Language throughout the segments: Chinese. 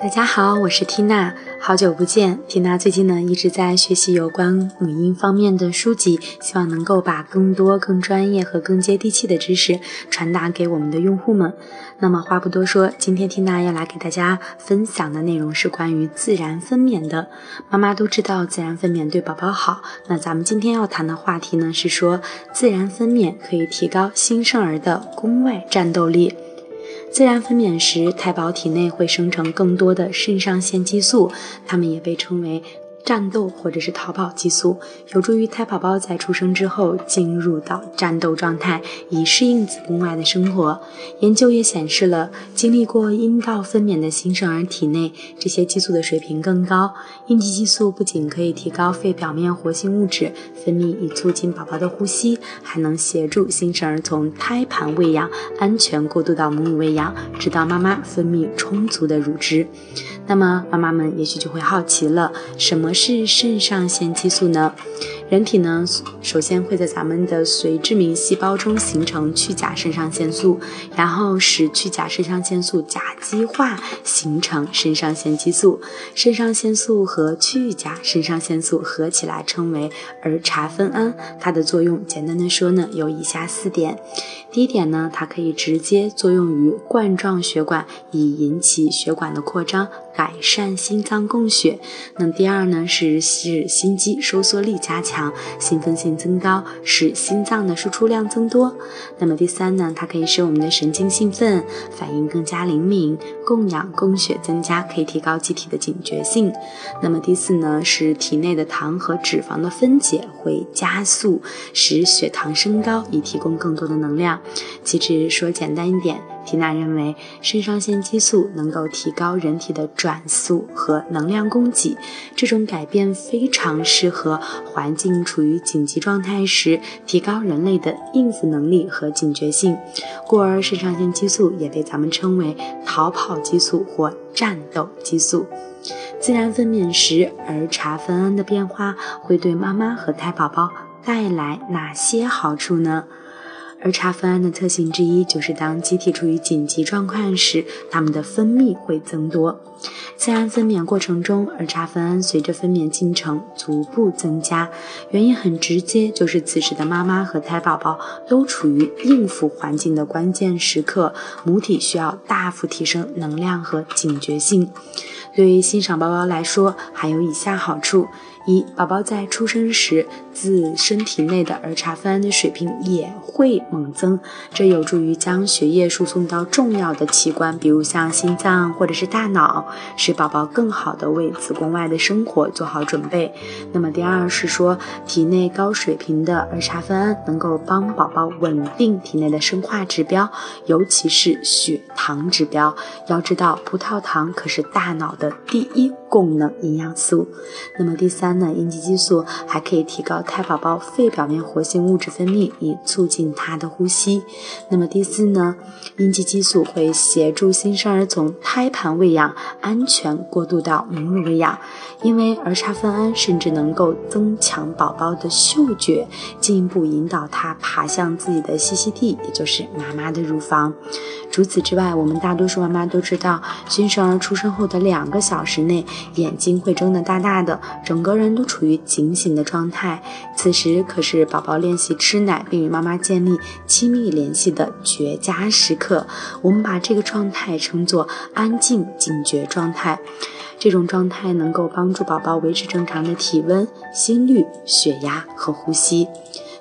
大家好，我是缇娜，好久不见。缇娜最近呢一直在学习有关母婴方面的书籍，希望能够把更多、更专业和更接地气的知识传达给我们的用户们。那么话不多说，今天缇娜要来给大家分享的内容是关于自然分娩的。妈妈都知道自然分娩对宝宝好，那咱们今天要谈的话题呢是说自然分娩可以提高新生儿的宫外战斗力。自然分娩时，胎宝体内会生成更多的肾上腺激素，它们也被称为。战斗或者是逃跑激素有助于胎宝宝在出生之后进入到战斗状态，以适应子宫外的生活。研究也显示了，经历过阴道分娩的新生儿体内这些激素的水平更高。应激激素不仅可以提高肺表面活性物质分泌，以促进宝宝的呼吸，还能协助新生儿从胎盘喂养安全过渡到母乳喂养，直到妈妈分泌充足的乳汁。那么，妈妈们也许就会好奇了，什么是肾上腺激素呢？人体呢，首先会在咱们的髓质明细胞中形成去甲肾上腺素，然后使去甲肾上腺素甲基化，形成肾上腺激素。肾上腺素和去甲肾上腺素合起来称为儿茶酚胺。它的作用，简单的说呢，有以下四点。第一点呢，它可以直接作用于冠状血管，以引起血管的扩张，改善心脏供血。那第二呢，是使心肌收缩力加强。兴奋性增高，使心脏的输出量增多。那么第三呢？它可以使我们的神经兴奋，反应更加灵敏，供氧供血增加，可以提高机体的警觉性。那么第四呢？是体内的糖和脂肪的分解会加速，使血糖升高，以提供更多的能量。其实说简单一点。缇娜认为，肾上腺激素能够提高人体的转速和能量供给，这种改变非常适合环境处于紧急状态时，提高人类的应付能力和警觉性。故而，肾上腺激素也被咱们称为逃跑激素或战斗激素。自然分娩时，儿茶酚胺的变化会对妈妈和胎宝宝带来哪些好处呢？儿茶酚胺的特性之一就是，当机体处于紧急状况时，它们的分泌会增多。自然分娩过程中，儿茶酚胺随着分娩进程逐步增加，原因很直接，就是此时的妈妈和胎宝宝都处于应付环境的关键时刻，母体需要大幅提升能量和警觉性。对于新生宝宝来说，还有以下好处。一宝宝在出生时，自身体内的儿茶酚胺的水平也会猛增，这有助于将血液输送到重要的器官，比如像心脏或者是大脑，使宝宝更好的为子宫外的生活做好准备。那么第二是说，体内高水平的儿茶酚胺能够帮宝宝稳定体内的生化指标，尤其是血糖指标。要知道，葡萄糖可是大脑的第一功能营养素。那么第三。那应激激素还可以提高胎宝宝肺表面活性物质分泌，以促进他的呼吸。那么第四呢？应激激素会协助新生儿从胎盘喂养安全过渡到母乳喂养，因为儿茶酚胺甚至能够增强宝宝的嗅觉，进一步引导他爬向自己的栖息地，也就是妈妈的乳房。除此之外，我们大多数妈妈都知道，新生儿出生后的两个小时内，眼睛会睁得大大的，整个人都处于警醒的状态。此时可是宝宝练习吃奶并与妈妈建立亲密联系的绝佳时刻。我们把这个状态称作安静警觉状态。这种状态能够帮助宝宝维持正常的体温、心率、血压和呼吸。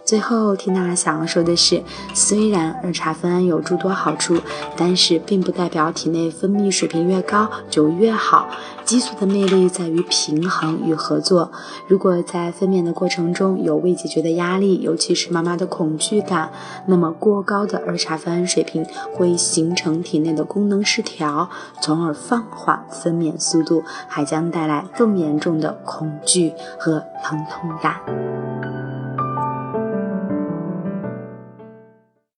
最后，缇娜想要说的是，虽然儿茶酚胺有诸多好处，但是并不代表体内分泌水平越高就越好。激素的魅力在于平衡与合作。如果在分娩的过程中有未解决的压力，尤其是妈妈的恐惧感，那么过高的儿茶酚胺水平会形成体内的功能失调，从而放缓分娩速度，还将带来更严重的恐惧和疼痛感。